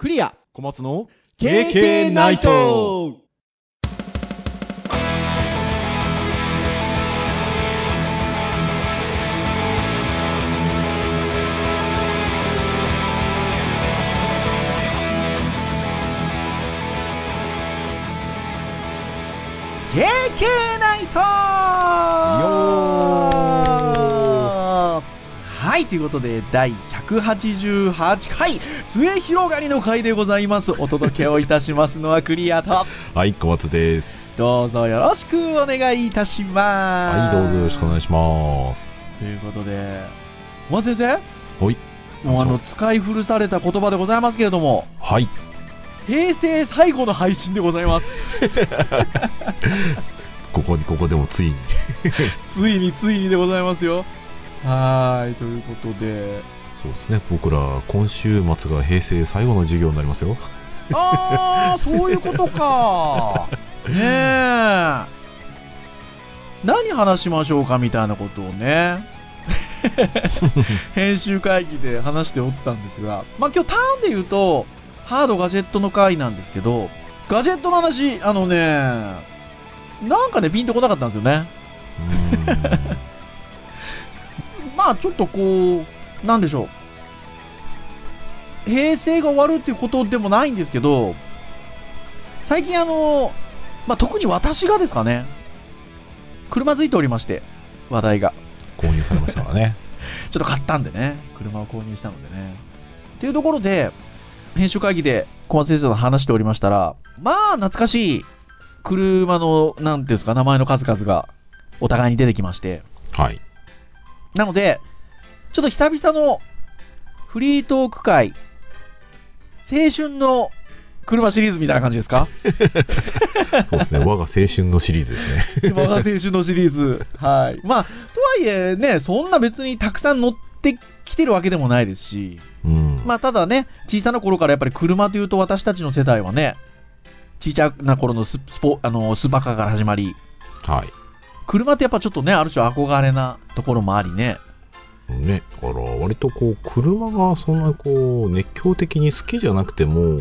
クリア。小松の KK ナイト「KK ナイト。はい、ということで、第188回、末広がりの回でございます。お届けをいたしますのは クリアと、はい小松です。どうぞよろしくお願いいたします。はいどうぞよろしくお願いします。ということで、小松先生？はい。もうあの、使い古された言葉でございますけれども、はい。平成最後の配信でございます。ここにここでもついに。ついについにでございますよ。はーい、ということで、そうですね僕ら今週末が平成最後の授業になりますよあー、そういうことか。ねえ。何話しましょうかみたいなことをね、編集会議で話しておったんですが、まあ今日ターンで言うと、ハードガジェットの回なんですけど、ガジェットの話、あのね、なんかね、ピンとこなかったんですよね。まあちょっとこう、なんでしょう。平成が終わるっていうことでもないんですけど、最近あの、まあ特に私がですかね、車づいておりまして、話題が。購入されましたからね ちょっと買ったんでね、車を購入したのでね。っていうところで、編集会議で小松先生と話しておりましたら、まあ懐かしい車の、なんていうんですか、名前の数々がお互いに出てきまして、はいなので、ちょっと久々のフリートーク会、青春の車シリーズみたいな感じですか？そうですね。我が青春のシリーズですね。我が青春のシリーズ。はい。まあ、とはいえね、そんな別にたくさん乗ってきてるわけでもないですし、うん。まあ、ただね、小さな頃からやっぱり車というと私たちの世代はね、小さな頃のススポあのスバカから始まり、はい。車ってやっぱちょっとね、ある種憧れなところもありね。ね、だから割とこう車がそんなこう熱狂的に好きじゃなくても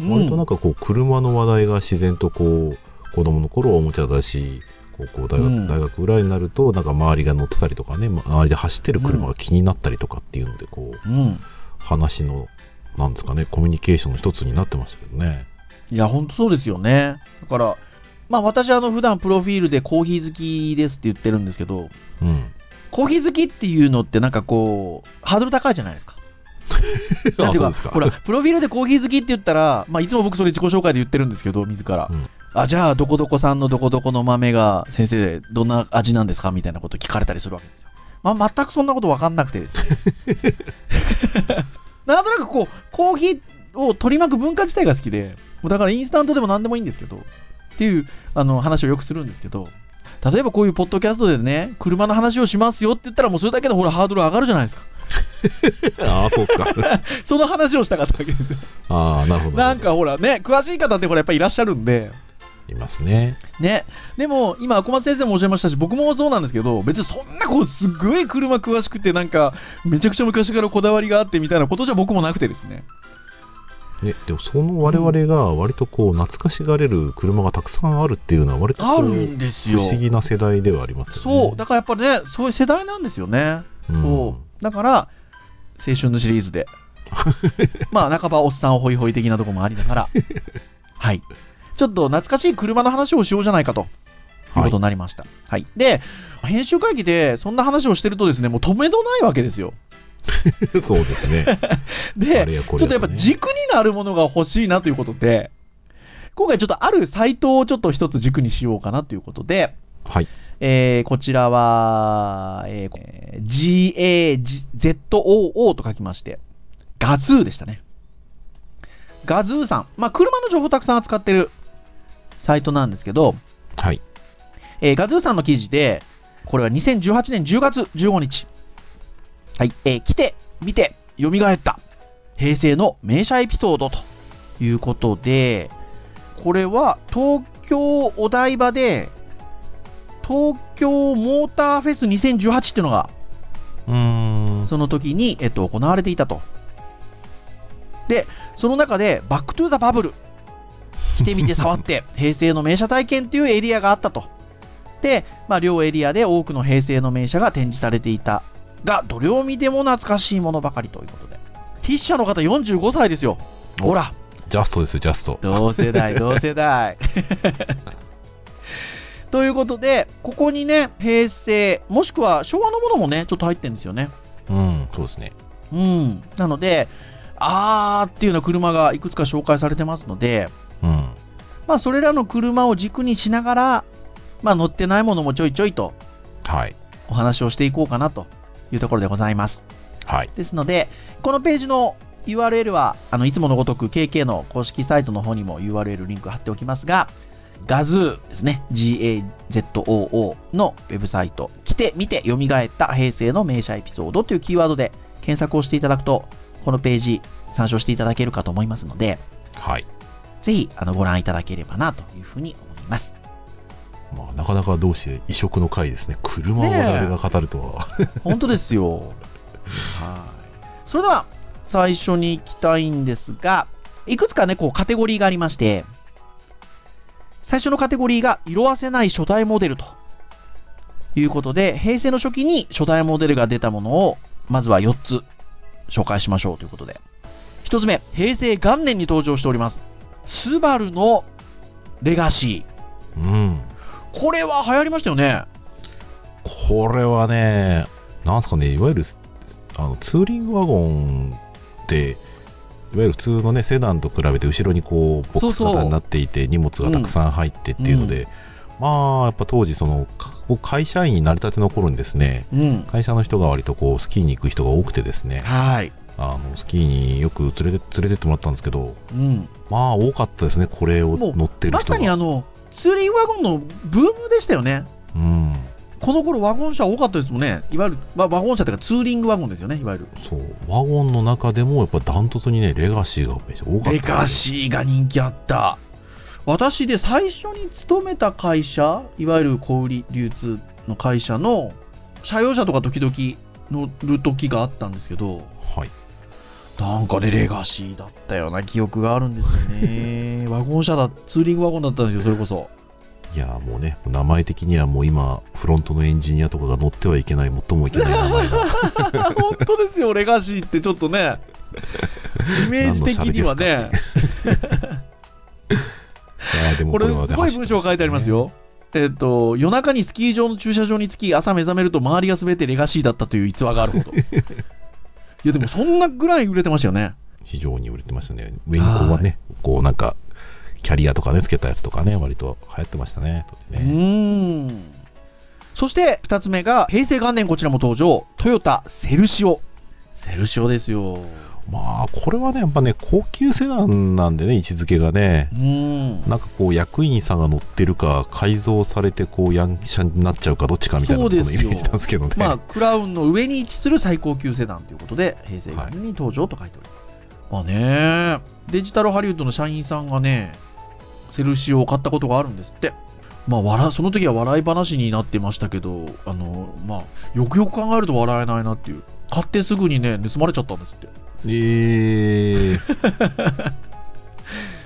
割となんかこう車の話題が自然とこう子供の頃はおもちゃだし高校大学,、うん。大学ぐらいになるとなんか周りが乗ってたりとかね周りで走ってる車が気になったりとかっていうのでこううん。話のなんですかねコミュニケーションの一つになってましたけどね。いや、ほんとそうですよね。だから、まあ私、あの、普段プロフィールでコーヒー好きですって言ってるんですけど、うんコーヒー好きっていうのってなんかこう、ハードル高いじゃないですか。あそうですかほら、プロフィールでコーヒー好きって言ったら、まあいつも僕それ自己紹介で言ってるんですけど、自ら。うんあ、じゃあ、どこどこさんのどこどこの豆が、先生、どんな味なんですかみたいなこと聞かれたりするわけですよ。まあ全くそんなこと分かんなくてですね。なんとなくこう、コーヒーを取り巻く文化自体が好きで、だからインスタントでも何でもいいんですけど、っていうあの話をよくするんですけど、例えばこういうポッドキャストでね、車の話をしますよって言ったら、もうそれだけでほら、ハードル上がるじゃないですか。ああそうっすか その話をしたかったわけですよ。ああなるほどなんかほらね、詳しい方ってほら、やっぱりいらっしゃるんで、いますねね、でも今、小松先生もおっしゃいましたし、僕もそうなんですけど、別にそんなこうすごい車詳しくて、なんか、めちゃくちゃ昔からこだわりがあってみたいなことじゃ僕もなくてですね。ね、でもその我々が割とこう懐かしがれる車がたくさんあるっていうのは割とこあるうんですよ。不思議な世代ではありますよね。そう、だからやっぱりね、そういう世代なんですよね。うんそう。だから、青春のシリーズで、まあ、半ばおっさんホイホイ的なところもありながら、はい。ちょっと懐かしい車の話をしようじゃないかと。いうことになりました。はい。で、編集会議でそんな話をしてるとですね、もう止めどないわけですよ。そうですね。あで、ちょっとやっぱ軸になるものが欲しいなということで、今回ちょっとあるサイトをちょっと一つ軸にしようかなということで、はい。えーこちらは、えー GAZOO と書きまして、ガズーでしたね。ガズーさん。まあ、車の情報たくさん扱ってるサイトなんですけど、はい。えーガズーさんの記事で、これは2018年10月15日。はい。えー来て、見て、蘇った。平成の名車エピソードということで、これは東京お台場で、東京モーターフェス2018っていうのが、うーん。その時に、えっと、行われていたと。で、その中で、 Back to the Bubble。来てみて触って、平成の名車体験っていうエリアがあったと。で、まあ、両エリアで多くの平成の名車が展示されていたが、どれを見ても懐かしいものばかりということで。筆者の方45歳ですよ。おほら、ジャストですよ、ジャスト。同世代、同世代。ということで、ここにね、平成、もしくは昭和のものもね、ちょっと入ってるんですよね。うん、そうですね。うん。なので、あーっていうような車がいくつか紹介されてますので、うん。まあ、それらの車を軸にしながら、まあ、乗ってないものもちょいちょいとはい。お話をしていこうかなというところでございます。はい。ですので、このページの URL は、あのいつものごとく KK の公式サイトの方にも URL リンク貼っておきますが、ガズーですね、GAZOO のウェブサイト、来てみて蘇った平成の名車エピソードというキーワードで検索をしていただくと、このページ参照していただけるかと思いますので、はい。ぜひあのご覧いただければなというふうに思いまあ、なかなかどうして異色の回ですね。車を我々が語るとは。本当ですよ。はい。それでは、最初に行きたいんですが、いくつかね、こう、カテゴリーがありまして、最初のカテゴリーが、色あせない初代モデルということで、平成の初期に初代モデルが出たものを、まずは4つ紹介しましょうということで。1つ目、平成元年に登場しております。スバルのレガシうん。ー。これは流行りましたよね。これはね、なんすかね、いわゆるあのツーリングワゴンって、いわゆる普通のね、セダンと比べて後ろにこう、ボックス型になっていて、荷物がたくさん入ってっていうので、まあ、やっぱ当時、その、会社員になりたての頃にですね、うん。会社の人が割とこう、スキーに行く人が多くてですね、はい。あの、スキーによく連れて、連れてってもらったんですけど、うん。まあ、多かったですね、これを乗ってるま人が。さにあの、ツーリングワゴンのブームでしたよね。うん。この頃ワゴン車多かったですもんね。いわゆる、まあ、ワゴン車というかツーリングワゴンですよね、いわゆる。そう、ワゴンの中でもやっぱダントツにね、レガシーがめっちゃ多かった、レガシーが人気あった。私で最初に勤めた会社、いわゆる小売流通の会社の車用車とか時々乗る時があったんですけど、はい。なんかね、レガシーだったような記憶があるんですよね。ワゴン車だ、ツーリングワゴンだったんですよ、それこそ。いやもうね、名前的にはもう今、フロントのエンジニアとかが乗ってはいけない、最もいけない名前が。本当ですよ、レガシーってちょっとね、イメージ的にはね、でもこれ、はすごい文章が書いてあります。よ。えっ、と、夜中にスキー場の駐車場に着き、朝目覚めると周りが全てレガシーだったという逸話があるほど。いや、でもそんなぐらい売れてましたよね。非常に売れてましたね。上にこうはね、こうなんか、キャリアとかね、つけたやつとかね、割と流行ってましたね。うねーん。そして、二つ目が、平成元年こちらも登場、トヨタセルシオ。セルシオですよ。まあ、これはね、やっぱね、高級セダンなんでね、位置づけがねう、ーん。なんかこう、役員さんが乗ってるか、改造されて、こう、ヤンシャになっちゃうか、どっちかみたいなことのイメージなんですけどね。まあ、クラウンの上に位置する最高級セダンということで、平成元年に登場と書いております。まあね、デジタルハリウッドの社員さんがね、セルシオを買ったことがあるんですって。まあ、笑その時は笑い話になってましたけど、あの、まあ、よくよく考えると笑えないなっていう。買ってすぐにね、盗まれちゃったんですって。えー、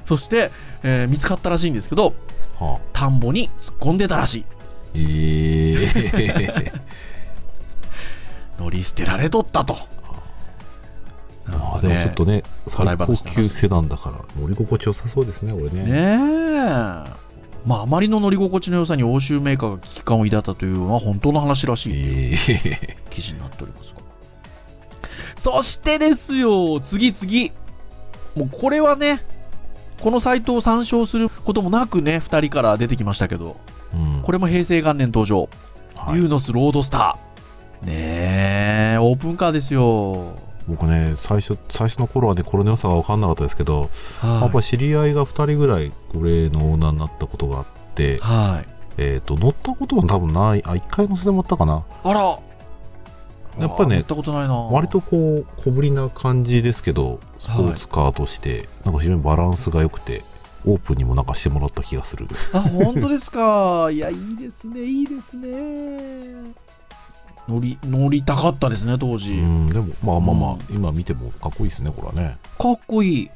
そして、えー見つかったらしいんですけど、はあ、田んぼに突っ込んでたらしい。えー、乗り捨てられとったと。まあでもちょっとね、最高級セダンだから乗り心地よさそうですね、俺ね。ねえ。まあ、あまりの乗り心地の良さに欧州メーカーが危機感を抱いたというのは本当の話らしいえー、記事になっておりますが。そしてですよ、次次。もうこれはね、このサイトを参照することもなくね、2人から出てきましたけど、うん、これも平成元年登場。はいユーノスロードスター。ねえ、オープンカーですよ。僕ね、最初、最初の頃はね、これの良さが分かんなかったですけど、はいやっぱ知り合いが2人ぐらい、これのオーナーになったことがあって、はい。えっ、と、乗ったことは多分ない、あ、1回乗せてもらったかな。あらやっぱねあー乗ったことないな割とこう、小ぶりな感じですけど、スポーツカーとして、なんか非常にバランスが良くて、オープンにもなんかしてもらった気がする。あ、本当ですか？いや、いいですね、いいですね。乗り乗りたかったですね当時、うん、でも、まあまあまあ、うん今見てもかっこいいですね、これはね。かっこいい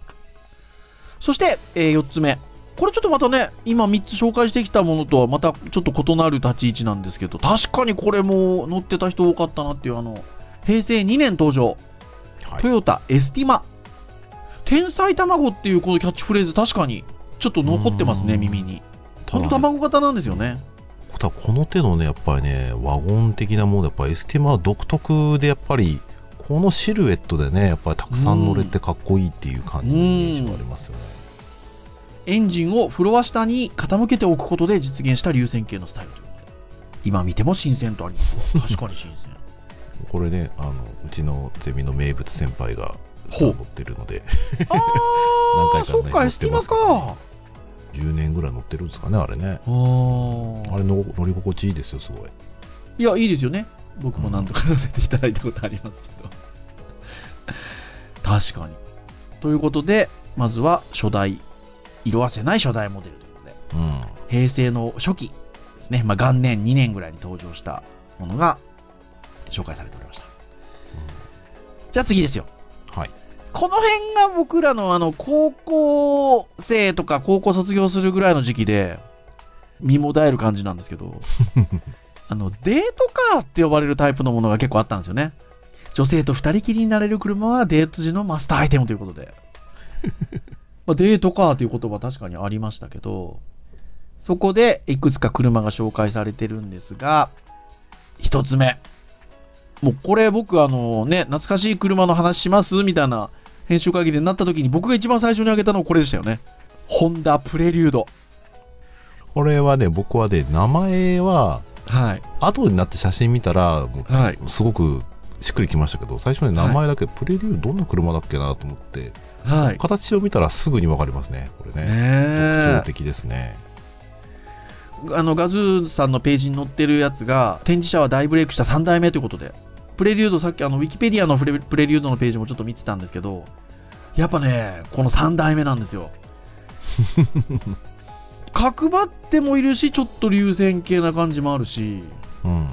そして、え4つ目これちょっとまたね今3つ紹介してきたものとはまたちょっと異なる立ち位置なんですけど確かにこれも乗ってた人多かったなっていうあの平成2年登場。はい。ト。ヨタエスティマ。天才卵っていうこのキャッチフレーズ確かにちょっと残ってますねうん。耳に。ほんと卵型なんですよね。ただこの手のね、やっぱりね、ワゴン的なもので、やっぱエスティマは独特で、やっぱり、このシルエットでね、やっぱりたくさん乗れてかっこいいっていう感じのイメージがありますよね。エンジンをフロア下に傾けておくことで実現した流線形のスタイル今見ても新鮮とあります。わ 確かに新鮮。これね、あのうちのゼミの名物先輩がほう。乗ってるので、ああ 何回かねそっかますからか。10年ぐらい乗ってるんですかね、あれね。あれの乗り心地いいですよ、すごい。いやいいですよね。僕も何度か乗せていただいたことありますけど。確かに。ということでまずは初代色あせない初代モデルということでうん。平成の初期ですね、まあ、元年2年ぐらいに登場したものが紹介されておりました、じゃあ次ですよ。はい。この辺が僕らのあの高校生とか高校卒業するぐらいの時期で身もだえる感じなんですけど あのデートカーって呼ばれるタイプのものが結構あったんですよね。女性と二人きりになれる車はデート時のマスターアイテムということで まあデートカーという言葉確かにありましたけどそこでいくつか車が紹介されてるんですが一つ目。もうこれ僕あのね懐かしい車の話しますみたいな編集会議でなった時に僕が一番最初に挙げたのはこれでしたよね。ホンダプレリュード。これはね、僕はね、名前は、はい。後になって写真見たら、はい。すごくしっくりきましたけど、最初に名前だけ、プレリューどんな車だっけなと思って、はい形を見たらすぐに分かりますね、これね。特ね徴的ですね。えあのガズーさんのページに載ってるやつが展示車は大ブレイクした3代目ということでプレリュードさっきあのウィキペディアのプレプレリュードのページもちょっと見てたんですけどやっぱねこの3代目なんですよ 角張ってもいるしちょっと流線形な感じもあるしうん。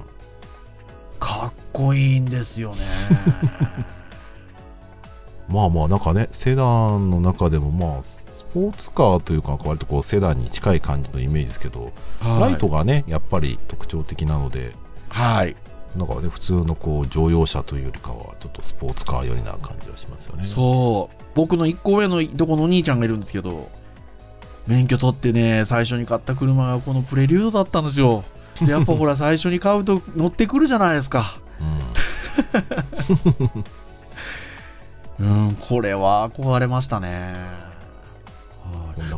かっこいいんですよねまあまあ、なんかね、セダンの中でも、まあ、スポーツカーというか、割とこう、セダンに近い感じのイメージですけど、ライトがね、やっぱり特徴的なので、はい。なんかね、普通のこう乗用車というよりかは、ちょっとスポーツカー寄りな感じはしますよね。そう。僕の1個上のいとこのお兄ちゃんがいるんですけど免許取ってね最初に買った車がこのプレリュードだったんですよ。でやっぱほら 最初に買うと乗ってくるじゃないですか。うん これは憧れましたね。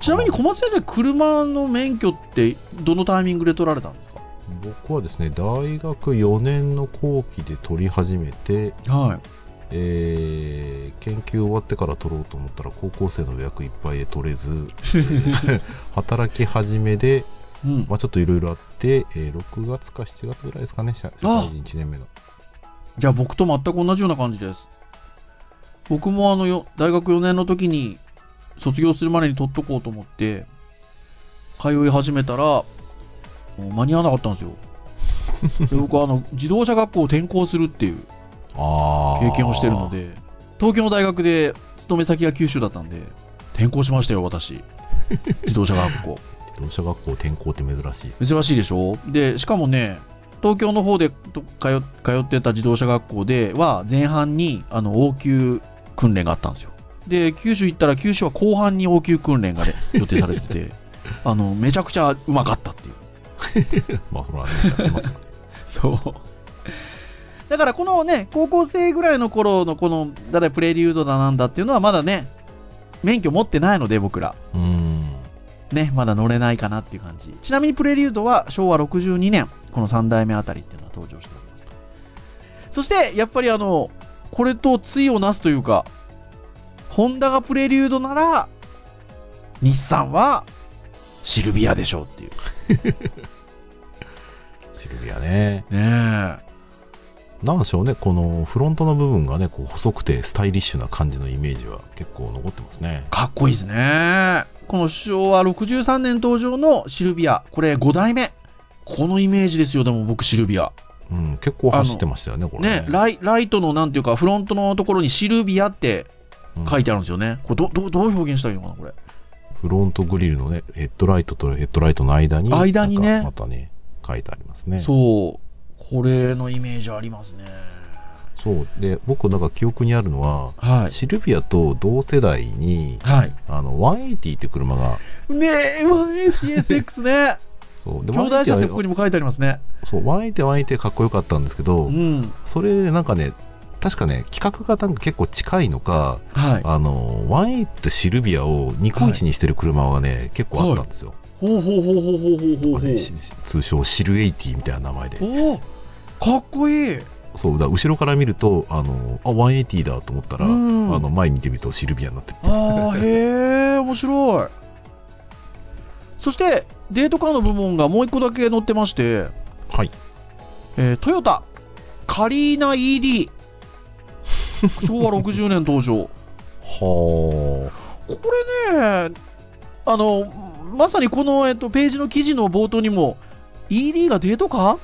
ちなみに小松先生車の免許ってどのタイミングで取られたんですか？僕はですね、大学4年の後期で取り始めて、はい。えー研究終わってから取ろうと思ったら、高校生の予約いっぱいで取れず、え ー働き始めで、うん。まあ、ちょっといろいろあって、えー6月か7月ぐらいですかね、社社会人1年目の。じゃあ僕と全く同じような感じです。僕もあのよ大学4年の時に卒業するまでに取っとこうと思って通い始めたらもう間に合わなかったんですよ。で僕はあの自動車学校を転校するっていう経験をしてるの。で東京の大学で勤め先が九州だったんで転校しましたよ私 自動車学校自動車学校転校って珍しいです。珍しいでしょ？でしかもね東京の方でと通通ってた自動車学校では前半にあの応急訓練があったんですよで九州行ったら九州は後半に応急訓練が、ね、予定されててあのめちゃくちゃうまかったっていう まあ、それはね、やってますからね。そうだからこのね高校生ぐらいの頃のこのだだプレリュードだなんだっていうのはまだね免許持ってないので僕らうーん。ね、まだ乗れないかなっていう感じ。ちなみにプレリュードは昭和62年、この3代目あたりっていうのは登場しておりますと。そして、やっぱりあの、これと対をなすというか、ホンダがプレリュードなら、日産はシルビアでしょうっていう。シルビアね。ねなんでしょうね、このフロントの部分がね、こう細くてスタイリッシュな感じのイメージは結構残ってますねえ。。かっこいいですね。この昭和63年登場のシルビア、これ5代目。このイメージですよ、でも僕シルビア。うん、結構走ってましたよね、これね、ライライトのなんていうか、フロントのところにシルビアって書いてあるんですよね。これどどどう表現したらいいのかな、これ。フロントグリルのね、ヘッドライトとヘッドライトの間に、間にねまたね、書いてありますね。そう、これのイメージありますね。そう。で、僕なんか記憶にあるのは、はい。シルビアと同世代に、はい。あの、180って車が、ねえ、1ACSX ね。そう。で兄弟車ってここ180にも書いてありますね。そう、180、180かっこよかったんですけど、うん。それなんかね、確かね、規格がなんか結構近いのか、はい。あの、180とシルビアをニコイチにしてる車がね、結構あったんですよ。ほうほうほうほうほうほうほうほう。し通称シルエイティみたいな名前で。おおかっこいい。そう、だ後ろから見ると、あの、あ、180だと思ったら、うんあの、前見てみるとシルビアになってて。ああ、へえ、面白い。そして、デートカーの部門がもう一個だけ載ってまして、はい。えートヨタ、カリーナ ED。昭和60年登場。はこれね、あの、まさにこの、えっと、ページの記事の冒頭にも、ED がデートカーっ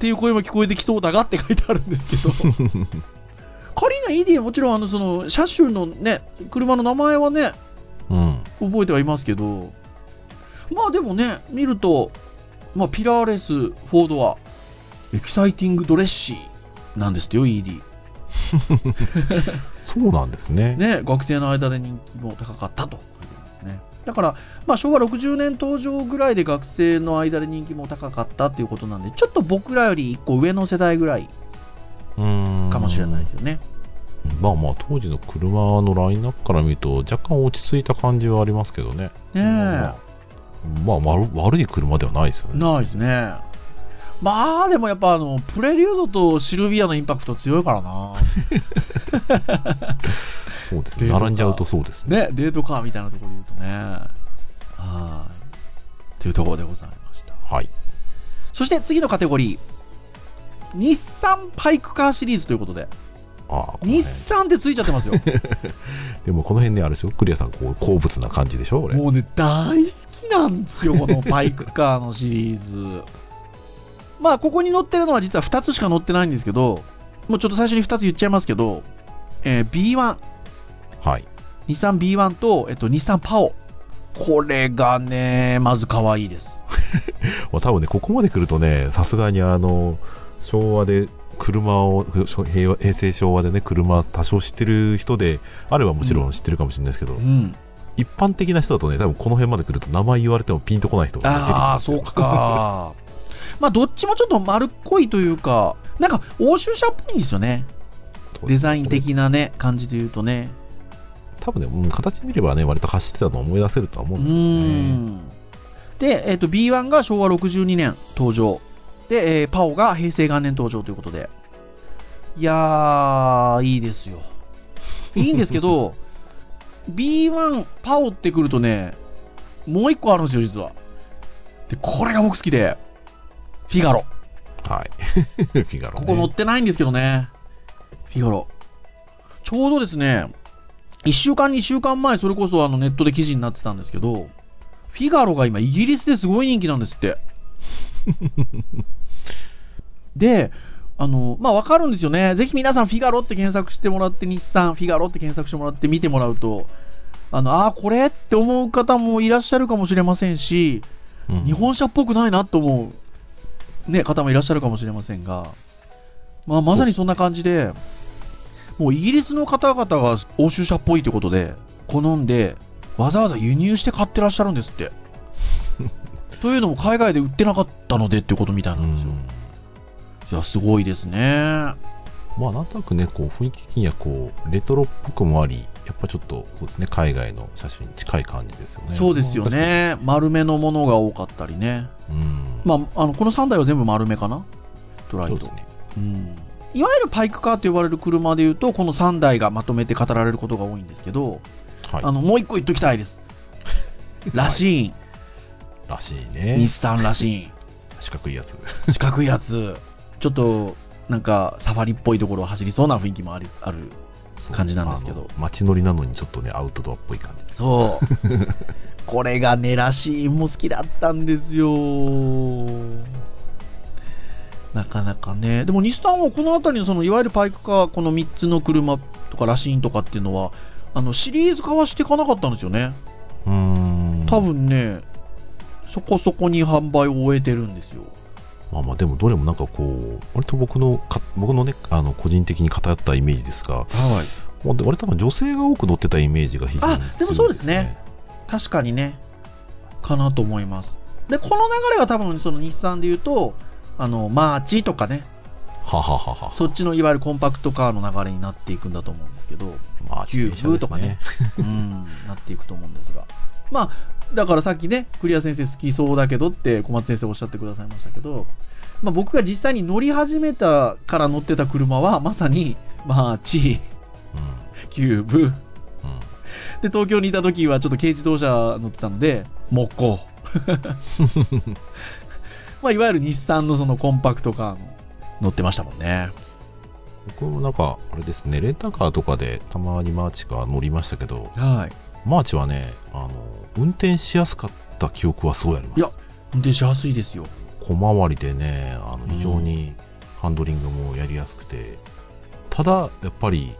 ていう声も聞こえてきそうだがって書いてあるんですけど、カリーナ ED はもちろん、あの、その、車種のね、車の名前はね、あ。うん。覚えてはいますけど、まあでもね、見ると、まあ、ピラーレス、フォードア、 Exciting Dressy なんですってよ、ED。そうなんですね。ね、学生の間で人気も高かったと。だから、まあ、昭和60年登場ぐらいで学生の間で人気も高かったっていうことなんで、ちょっと僕らより1個上の世代ぐらいうん。かもしれないですよね。まあまあ、当時の車のラインナップから見ると、若干落ち着いた感じはありますけどね。ねえまあ、まあ、悪悪い車ではないですよね。ないですね。まあでもやっぱあのプレリュードとシルビアのインパクト強いからな。そうですね。並んじゃうとそうですね。ね、デートカーみたいなところで言うとね。はい。というところでございました。はい。そして次のカテゴリー。日産パイクカーシリーズということで。あ日辺産ってついちゃってますよ。でもこの辺ね、あれでしょ、クリアさん、こう、好物な感じでしょ、俺。もうね、大好きなんですよ、このパイクカーのシリーズ。まあ、ここに載ってるのは実は2つしか載ってないんですけど、もうちょっと最初に2つ言っちゃいますけど、えー B1、はい。日産 B1 と、えっと、日産パオ。これがね、まず可愛いです。まあ、多分ね、ここまで来るとね、さすがにあの、昭和で車を、平成昭和でね、車多少知ってる人であればもちろん知ってるかもしれないですけど、うん。一般的な人だとね、多分この辺まで来ると名前言われてもピンとこない人が、ね、出てきああ、ますよそうか。まあ、どっちもちょっと丸っこいというか、なんか、欧州車っぽいんですよね。デザイン的なね、感じで言うとね。多分ね、うん形見ればね、割と走ってたのを思い出せるとは思ううんですけどね。ん。で、えっと B1 が昭和62年登場。で、えーパオが平成元年登場ということで。いやー、いいですよ。いいんですけど、B1 パオってくるとね、もう一個あるんですよ、実は。で、これが僕好きで、フィガロ。はい。フィガロ、ね。ここ載ってないんですけどね。フィガロ。ちょうどですね、1週間、2週間前、それこそあのネットで記事になってたんですけど、フィガロが今、イギリスですごい人気なんですって。で、あの、まあ、わかるんですよね。ぜひ皆さん、フィガロって検索してもらって、日産、フィガロって検索してもらって見てもらうと、あの、ああ、これって思う方もいらっしゃるかもしれませんし、うん日本車っぽくないなと思う、ね、方もいらっしゃるかもしれませんが、まあ、まさにそんな感じで、もうイギリスの方々が欧州車っぽいということで、好んで、わざわざ輸入して買ってらっしゃるんですって。というのも海外で売ってなかったのでっていうことみたいなんですよ。いや、すごいですね。まあなんとなくねこう雰囲気的にはこうレトロっぽくもありやっぱちょっとそうですね海外の写真に近い感じですよね。そうですよね。丸めのものが多かったりね。うん。まあ、あのこの3台は全部丸めかな？ドライトそうです。ね。うん。いわゆるパイクカーと呼ばれる車でいうと、この3台がまとめて語られることが多いんですけど、はい。あのもう1個言っときたいです。ラシーン、らしい日ね産ラシ 四角いやつ。四角いやつ、ちょっとなんかサファリっぽいところを走りそうな雰囲気もありある。感じなんですけど街乗りなのにちょっとねアウトドアっぽい感じそう。これがね、ラシーンも好きだったんですよ。なかなかね。でも、日産はこの辺りの、その、いわゆるパイクカー、この3つの車とか、ラシーンとかっていうのは、あの、シリーズ化はしていかなかったんですよね。うーん多分ね、そこそこに販売を終えてるんですよ。まあまあでもどれもなんかこう割と僕のか僕のねあの個人的に偏ったイメージですがはい。もう割と女性が多く乗ってたイメージが非常にあでもそうですね。確かにね、かなと思います。で、この流れは多分、その日産で言うと、あの、マーチとかね、はははは。そっちのいわゆるコンパクトカーの流れになっていくんだと思うんですけど、まあキューブとかね。うん、なっていくと思うんですが。まあ、だからさっきね、クリア先生好きそうだけどって小松先生おっしゃってくださいましたけど、まあ、僕が実際に乗り始めたから乗ってた車は、まさに、マーチ、キューブ、うんうんで、東京にいた時はちょっと軽自動車乗ってたので、モコ。まあ、いわゆる日産のそのコンパクトカーの乗ってましたもんね。僕もなんかあれですねレンタカーとかでたまにマーチが乗りましたけどはい。マーチはねあの運転しやすかった記憶はすごいありますいや運転しやすいですよ。小回りでねあの非常にハンドリングもやりやすくて、ただやっぱり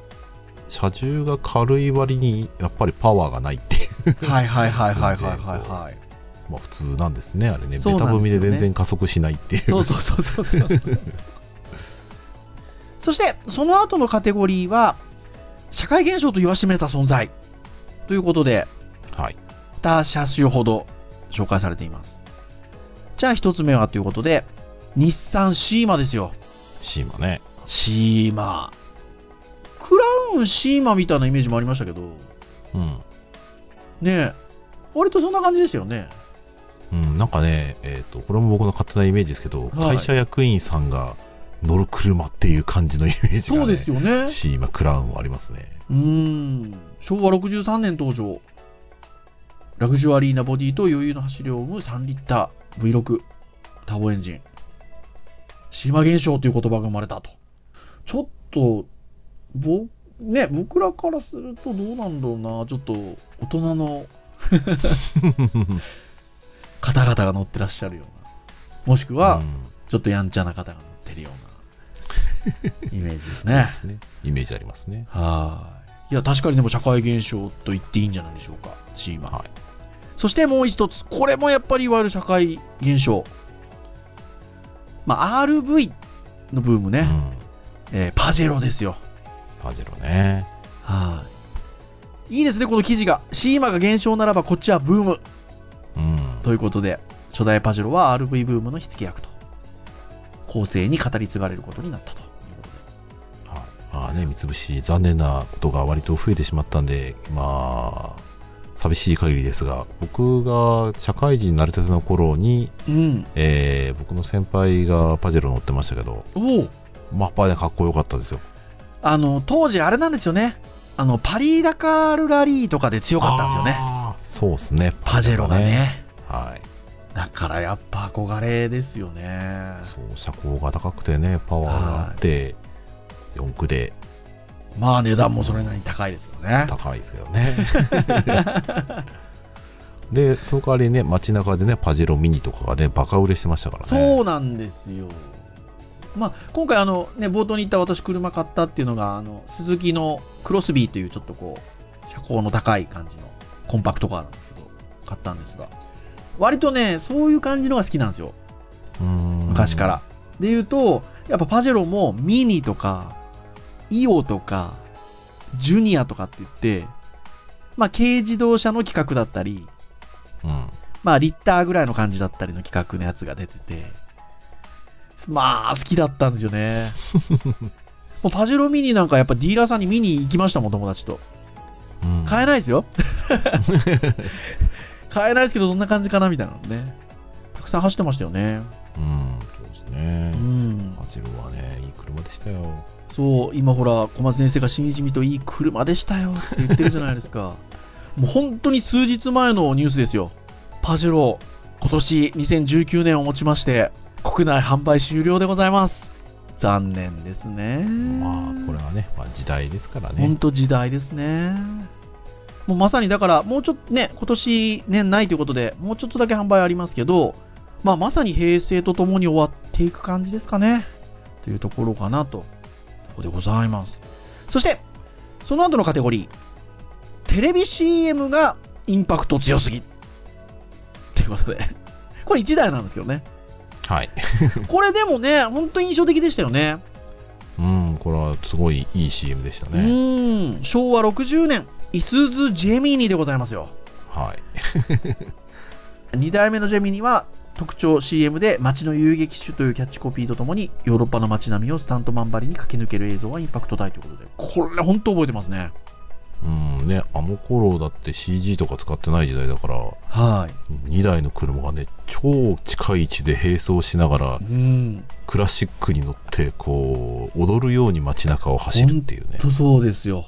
車重が軽い割にやっぱりパワーがないっていうはいはいはいはいはいはいはい。まあ普通なんですねあれねそうベタ踏みで全然加速しないっていうそうそうそうそうそう。そして、その後のカテゴリーは、社会現象と言わしめた存在。ということで、はい2車種ほど紹介されています。じゃあ1つ目はということで、日産シーマですよ。シーマねシーマ。クラウンシーマみたいなイメージもありましたけど、うん、ねえ、割とそんな感じですよね。うん、なんかね、えー、とこれも僕の勝手なイメージですけど、はい会社役員さんが乗る車っていう感じのイメージが、ね、そうですよね。シーマクラウンはありますね。うーん。昭和63年登場。ラグジュアリーなボディと余裕の走りを生む3リッター V6 ターボエンジン。シーマ現象という言葉が生まれたと。ちょっとぼね僕らからするとどうなんだろうな。ちょっと大人の 方々が乗ってらっしゃるような。もしくはうん。ちょっとやんちゃな方が乗ってるようなイメージですね ですねイメージありますねはい。いや、確かにでも社会現象と言っていいんじゃないでしょうか、シーマ。はいそしてもう一つ、これもやっぱりいわゆる社会現象。まあ、RV のブームね、うんえーパジェロですよ。パジェロねはい。いいですね、この記事が。シーマが現象ならばこっちはブーム。うんということで、初代パジェロは RV ブームの火付け役と、後世に語り継がれることになったとね、三菱、残念なことが割と増えてしまったんで、まあ、寂しい限りですが、僕が社会人になりたての頃に、うん。えー僕の先輩がパジェロ乗ってましたけど、おおまあ、やっぱりね、かっこよかったですよ。あの、当時あれなんですよね。あの、パリ・ダカールラリーとかで強かったんですよね。そうですね、パジェロがね。はい。だからやっぱ憧れですよね。そう、車高が高くてね、パワーがあって、四駆でまあ値段もそれなりに高いですよね。高いですけどね。で、その代わりね、街中でね、パジェロミニとかがね、バカ売れしてましたからね。そうなんですよ。まあ、今回あの、ね、冒頭に言った私車買ったっていうのがあの鈴木のクロスビーというちょっとこう車高の高い感じのコンパクトカーなんですけど買ったんですが割とねそういう感じのが好きなんですようん昔から。で言うと、やっぱパジェロもミニとか、イオとか、ジュニアとかって言って、まあ軽自動車の規格だったり、うん。まあリッターぐらいの感じだったりの規格のやつが出てて、まあ好きだったんですよね。もうパジェロミニなんかやっぱディーラーさんに見に行きましたもん、友達と。うん買えないですよ。買えないですけど、どんな感じかなみたいなのね。たくさん走ってましたよね。うん、そうですねう。ん。パジェロはね、いい車でしたよ。そう、今ほら、小松先生がしみじみといい車でしたよって言ってるじゃないですか。もう本当に数日前のニュースですよ。パジェロ、今年2019年をもちまして、国内販売終了でございます。残念ですね。まあ、これはね、まあ、時代ですから本ね。当時代ですね。もうまさにだから、もうちょっとね、今年年内ということで、もうちょっとだけ販売ありますけど、まあ、まさに平成とともに終わっていく感じですかね。というところかなと。ここでございます。そして、その後のカテゴリー。テレビ CM がインパクト強すぎ。ということで。これ1台なんですけどね。はい。これでもね、本当に印象的でしたよね。うん、これはすごいいい CM でしたうね。ーん。昭和60年、イスズ・ジェミニでございますよ。はい。2代目のジェミニは特徴 CM で街の遊撃手というキャッチコピーとともにヨーロッパの街並みをスタントマンばりに駆け抜ける映像はインパクト大ということで。これ本当覚えてますね。うんね、あの頃だって CG とか使ってない時代だから、はい。2台の車がね、超近い位置で並走しながら、うん。クラシックに乗って、こう、踊るように街中を走るっていうね。とそうですよ。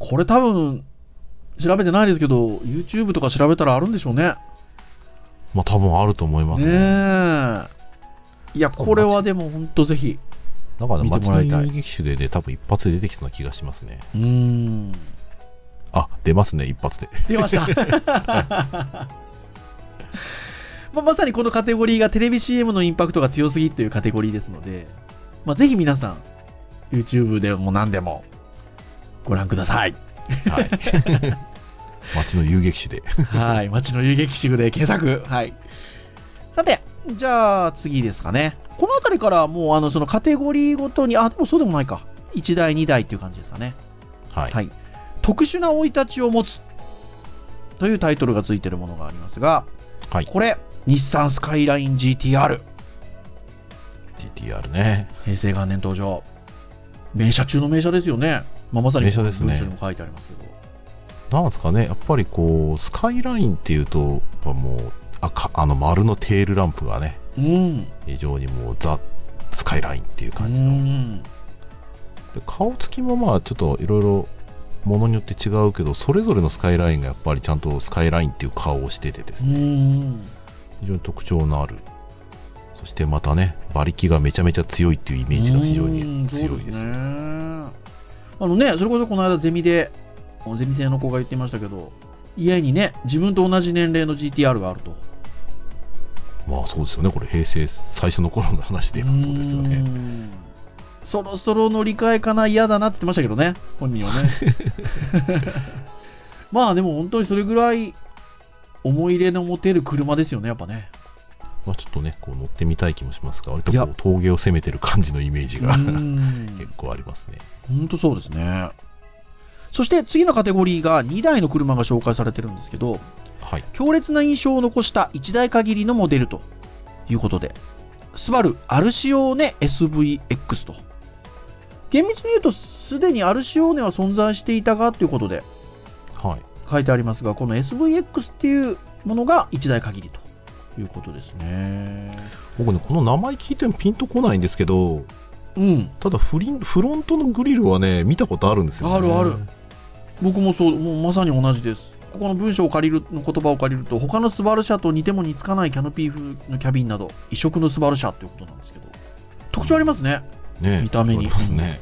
これ多分調べてないですけど YouTube とか調べたらあるんでしょうねまあ多分あると思いますねね。えいやこれはでも本当ぜひなんかね、街のもらいたい遊撃手でね、多分一発で出てきそうな気がしますね。うーんあ、出ますね、一発で。出ました まあ、まさにこのカテゴリーがテレビ CM のインパクトが強すぎというカテゴリーですので、まあ、ぜひ皆さん YouTube でも何でもご覧くださいはい。街の遊撃手で。はい街の遊撃手で検索。はい。さてじゃあ次ですかね。この辺りからもうあのそのカテゴリーごとにあでもそうでもないか。1台2台っていう感じですかね。はい。はい、特殊な生い立ちを持つというタイトルがついているものがありますが、はい。これ、日産スカイライン GTR、GTR ね。平成元年登場、名車中の名車ですよね、まあ、まさに名車ですね。文章にも書いてありますけど、なんですかね、やっぱりこう、スカイラインっていうと、やっぱもう、赤あの丸のテールランプがね、うん、非常にもうザ・スカイラインっていうう感じの。ん、で顔つきもまあちょっといろいろものによって違うけどそれぞれのスカイラインがやっぱりちゃんとスカイラインっていう顔をしててですうね、ん、非常に特徴のある。そしてまたね馬力がめちゃめちゃ強いっていうイメージが非常に強いですね。あのね、それこそこの間、ゼミで、ゼミ生の子が言ってましたけど、家にね、自分と同じ年齢の GTR があると。まあそうですよね。これ平成最初の頃の話で言えばそうですよね。んそろそろ乗り換えかな？嫌だなって言ってましたけどね本人はね。まあでも本当にそれぐらい思い入れの持てる車ですよねやっぱね。まあ、ちょっとねこう乗ってみたい気もしますが割とこう峠を攻めてる感じのイメージがうん。結構ありますね。本当そうですねそして次のカテゴリーが2台の車が紹介されてるんですけどはい。強烈な印象を残した1台限りのモデルということで、スバルアルシオーネ SVX と。厳密に言うと、すでにアルシオーネは存在していたがということではい。書いてありますが、この SVX っていうものが1台限りということですね。僕ねこの名前聞いてもピンとこないんですけどうん、ただフリンフロントのグリルはね見たことあるんですよ、ね、あるある僕もそう、もうまさに同じです。ここの文章を借りるの言葉を借りると、他のスバル車と似ても似つかないキャノピー風のキャビンなど、異色のスバル車ということなんですけど、特徴ありますね。ね見た目にありますね、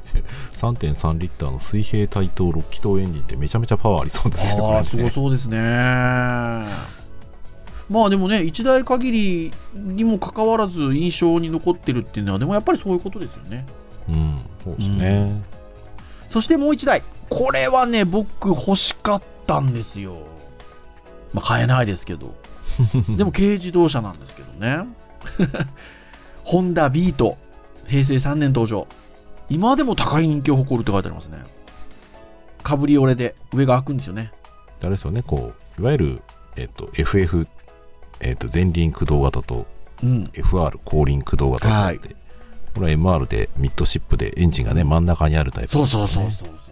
3.3リッターの水平対等6気筒エンジンってめちゃめちゃパワーありそうですよああ、すごねそうですね。まあでもね、一台限りにもかかわらず印象に残ってるっていうのは、でもやっぱりそういうことですよね。うんそうですね、そしてもう一台。これはね、僕欲しかったんですよ。まあ買えないですけど。でも軽自動車なんですけどね。ホンダビート。平成3年登場。今でも高い人気を誇るって書いてありますね。カブリオレで上が開くんですよね。あれですよね？こういわゆる、えっと FF、えっと前輪駆動型とうん。FR 後輪駆動型があって、これは MR でミッドシップでエンジンがね真ん中にあるタイプ、そうそうそうそうそうそう。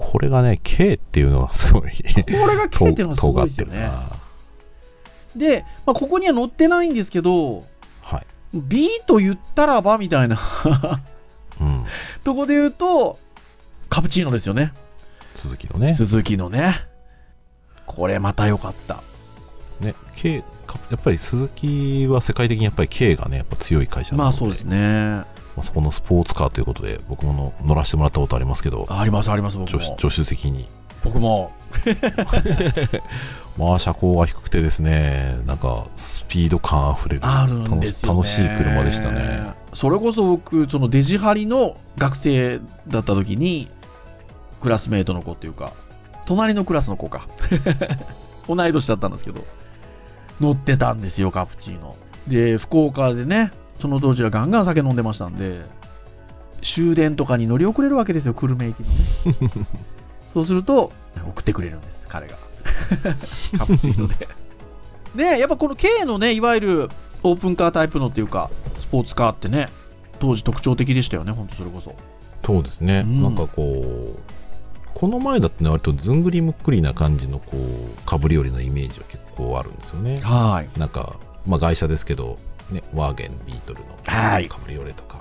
これがね K っていうのがすごいこれが K っていうのがすごいですよね。で、まあ、ここには載ってないんですけど、はい B と言ったらばみたいなうんとこで言うと、カプチーノですよね。鈴木のね鈴木のね。これまた良かった。ね K かやっぱり鈴木は世界的にやっぱり K がねやっぱ強い会社なのでまあそうですね。まあそこのスポーツカーということで僕もの乗らせてもらったことありますけどありますあります、僕助手も。助手席に。僕も。まあ車高が低くてですねなんかスピード感あふれるあるんですよ、ね、楽しい車でしたね。それこそ僕そのデジハリの学生だった時にクラスメートの子っていうか隣のクラスの子か。同い年だったんですけど乗ってたんですよカプチーノ。で福岡でねその当時はガンガン酒飲んでましたんで終電とかに乗り遅れるわけですよ久留米駅のね。そうすると送ってくれるんです彼が。カプチーノで。ねやっぱこの K のねいわゆるオープンカータイプのっていうかスポーツカーってね当時特徴的でしたよね本当それこそ。そうですね、うん。なんかこうこの前だってね割とずんぐりむっくりな感じのこうかぶり寄りのイメージは結構あるんですよね。はい。なんか、まあ、外車ですけど、ね、ワーゲンビートルのはい。かぶり寄れとか、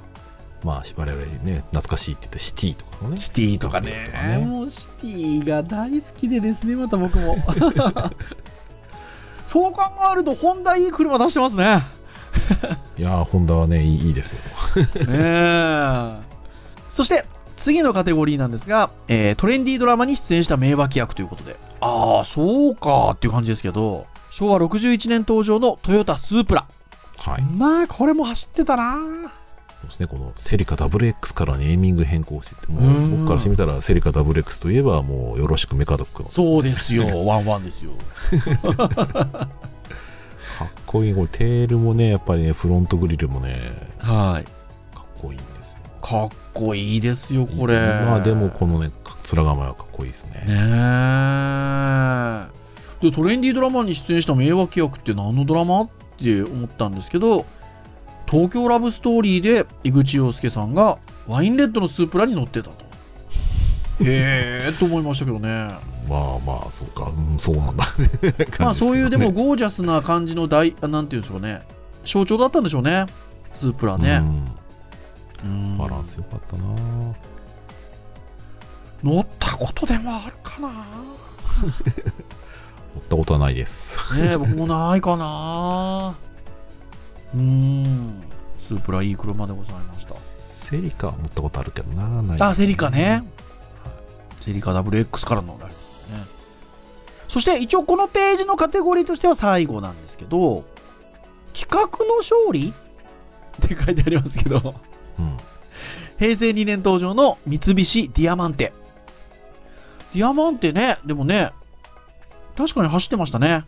まあ我々ね懐かしいって言ってシティとかのね。シティとかね。とかね。もうシティが大好きでですねまた僕も。そう考えるとホンダいい車出してますね。いやーホンダはねいいですよ。ねえ。そして次のカテゴリーなんですが、えートレンディードラマに出演した名脇役ということで。ああそうかっていう感じですけど昭和61年登場のトヨタスープラはい。まあこれも走ってたな。そうですねこのセリカ WX からネーミング変更してもううん。僕からしてみたらセリカ WX といえばもうよろしくメカドックのそうですよワンワンですよ。かっこいい。これテールもねやっぱりねフロントグリルもねはい。かっこいいんですよ。かっこいいですよこれ。まあでもこのね面構えはかっこいいですね。ねえ。でトレンディードラマに出演した名脇役って何のドラマって思ったんですけど東京ラブストーリーで井口洋介さんがワインレッドのスープラに乗ってたと。へえと思いましたけどね。まあまあそうか、うん、そうなんだ。まあそういうでも感ゴージャスな感じの大あなんていうんでしょうね。象徴だったんでしょうね。スープラね、うん。うん。バランスよかったな。乗ったことでもあるかな乗ったことはないです。ねえ 僕もないかな。うーん。スープラいい車でございました。セリカは乗ったことあるけどなない。あセリカね。セリカ WX からのね。そして一応このページのカテゴリーとしては最後なんですけど企画の勝利？って書いてありますけど。うん。平成2年登場の三菱ディアマンテ。ディアマンテね。でもね確かに走ってましたね。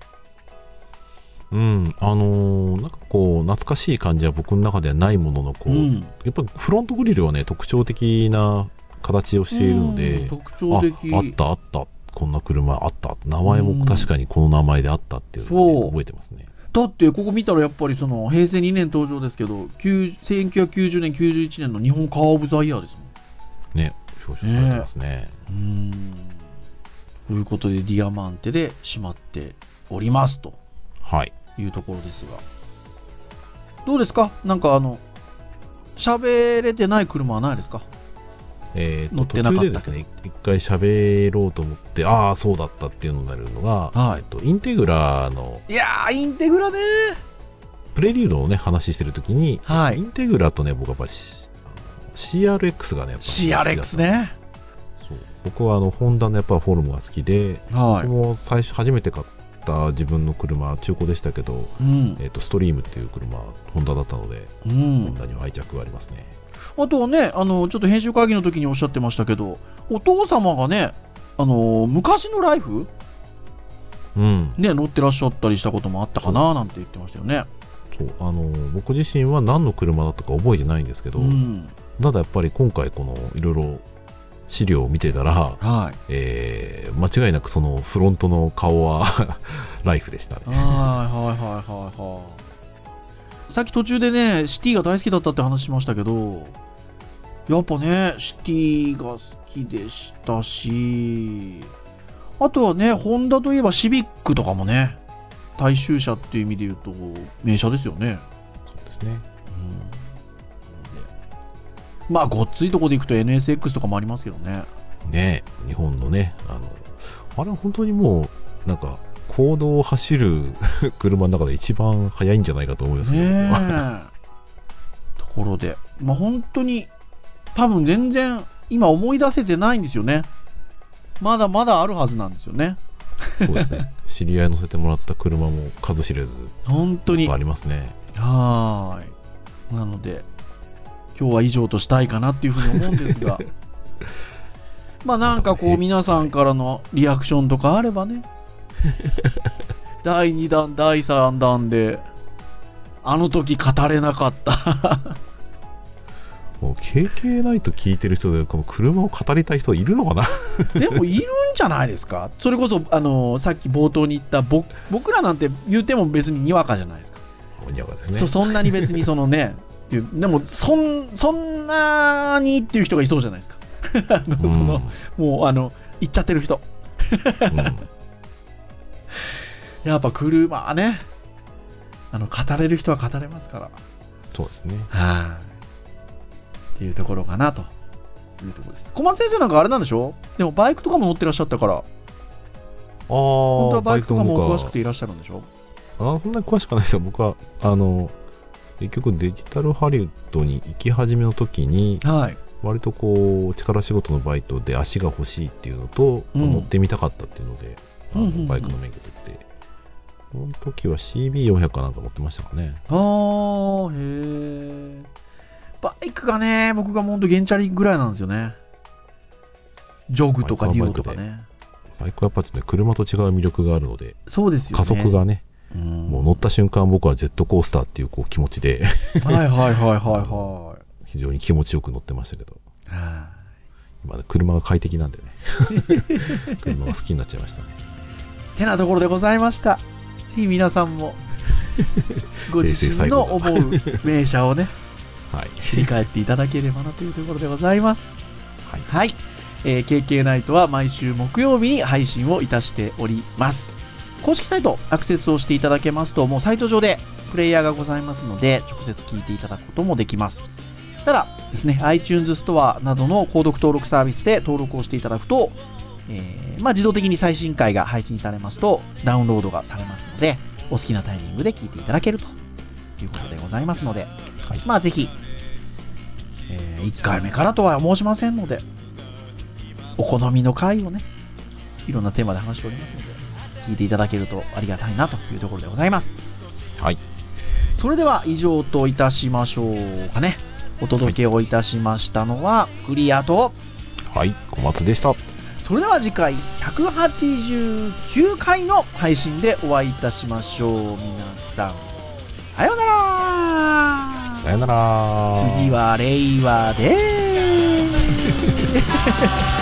うん、あのーなんかこう懐かしい感じは僕の中ではないもののこう、うん。やっぱりフロントグリルはね特徴的な形をしているのうんで、特徴的。ああったあったこんな車あった名前も確かにこの名前であったっていうのをね、そう。覚えてますね。だってここ見たらやっぱりその平成2年登場ですけど9 1990年91年の日本カー・オブ・ザ・イヤーですもん。ね表彰されてますね。うーんということでディアマンテで閉まっておりますと。はい。いうところですが。どうですか？なんかあの喋れてない車はないですか？えー、乗ってなかったけど。ね一回喋ろうと思ってああそうだったっていうのになるのが、はい。えっと、インテグラのいやーインテグラね。プレリュードをね話してる時に、はい。インテグラとね僕はやっぱり CRX がね CRX ね僕はあのホンダのやっぱフォルムが好きで、はい。僕も最初初めて買った自分の車中古でしたけど、うん。えっとストリームっていう車ホンダだったので、ホうん。ンダには愛着がありますね。あとはね、あのちょっと編集会議の時におっしゃってましたけど、お父様がね、あの昔のライフ、うん。ね、乗ってらっしゃったりしたこともあったかななんて言ってましたよね。そう。あの僕自身は何の車だったか覚えてないんですけど、うん、ただやっぱり今回このいろいろ資料を見てたら、はい。えー間違いなくそのフロントの顔は ライフでしたねはいはいはいはいはい。さっき途中でね、シティが大好きだったって話しましたけど、やっぱね、シティが好きでしたし、あとはね、ホンダといえばシビックとかもね、大衆車っていう意味で言うと、名車ですよね。そうですねまあごっついとこで行くと NSX とかもありますけどねね日本のねあのあれは本当にもうなんか公道を走る 車の中で一番速いんじゃないかと思いますけど、ねえところでまあ本当に多分全然今思い出せてないんですよねまだまだあるはずなんですよね。そうですね。知り合い乗せてもらった車も数知れず、本当に。ありますね。はーい。なので、今日は以上としたいかなっていうふうに思うんですが、まあなんかこう皆さんからのリアクションとかあればね、第2弾、第3弾で、あの時語れなかった。もう KK ナイト聞いてる人で、この車を語りたい人いるのかな？でもいるんじゃないですか？それこそ、あのさっき冒頭に言った僕僕らなんて言っても別ににわかじゃないですか。にわかですね。そそんなに別にそのね、っていうでもそんそんなにっていう人がいそうじゃないですか。あのうんそのもうあの行っちゃってる人。うん やっぱ車はね、あの語れる人は語れますから。そうですね。はい。っていうところかなというところです。小松先生なんかあれなんでしょ？でもバイクとかも乗ってらっしゃったから、ああ、本当はバイクとかも詳しくて。ていらっしゃるんでしょ？あーそんなに詳しくないですよ。僕は、あの、結局デジタルハリウッドに行き始めの時に、はい。割とこう、力仕事のバイトで足が欲しいっていうのと、うん乗ってみたかったっていうので、あのうんうんうんバイクの免許取って、その時は CB400 かなんか持ってましたかね。あー、へえ。バイクがね、僕がもうほんとゲンチャリぐらいなんですよね。ジョグとかデュオとかね。バイクはやっぱりね、車と違う魅力があるので、そうですよね。加速がね、うん、もう乗った瞬間僕はジェットコースターっていうこう気持ちで、はいはいはいはいは 非常に気持ちよく乗ってましたけど、今ね、車が快適なんでね、車が好きになっちゃいましたね。い。てなところでございました。ぜひ皆さんも、ご自身の思う名車をね、はい。振り返っていただければなというところでございます。はい。はい。えー KK ナイトは毎週木曜日に配信をいたしております。公式サイトアクセスをしていただけますと、もうサイト上でプレイヤーがございますので、直接聞いていただくこともできます。ただですね、iTunes ストアなどの購読登録サービスで登録をしていただくと、えーまあ、自動的に最新回が配信されますと、ダウンロードがされますので、お好きなタイミングで聞いていただけるということでございますので、はいまあぜひ、え1回目からとは申しませんので、お好みの回をね、いろんなテーマで話しておりますので、聞いていただけるとありがたいなというところでございます。はい。それでは以上といたしましょうかね。お届けをいたしましたのは、クリアと、はい。小松でした。それでは次回189回の配信でお会いいたしましょう。皆さん、さようならさよなら。次は令和でーす